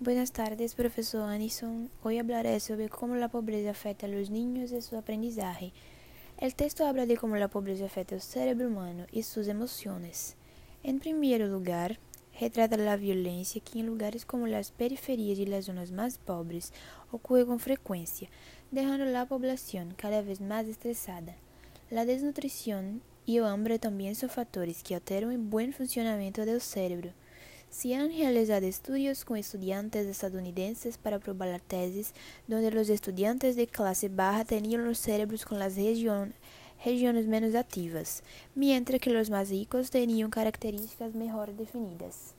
Buenas tardes, profesor Anison. Hoy hablaré sobre cómo la pobreza afecta a los niños y su aprendizaje. El texto habla de cómo la pobreza afecta al cerebro humano y sus emociones. En primer lugar, retrata la violencia que en lugares como las periferias y las zonas más pobres ocurre con frecuencia, dejando a la población cada vez más estresada. La desnutrición y el hambre también son factores que alteran el buen funcionamiento del cerebro. Se han realizado estudios con estudiantes estadounidenses para probar tesis, donde los estudiantes de clase baja tenían los cerebros con las regiones menos activas, mientras que los más ricos tenían características mejor definidas.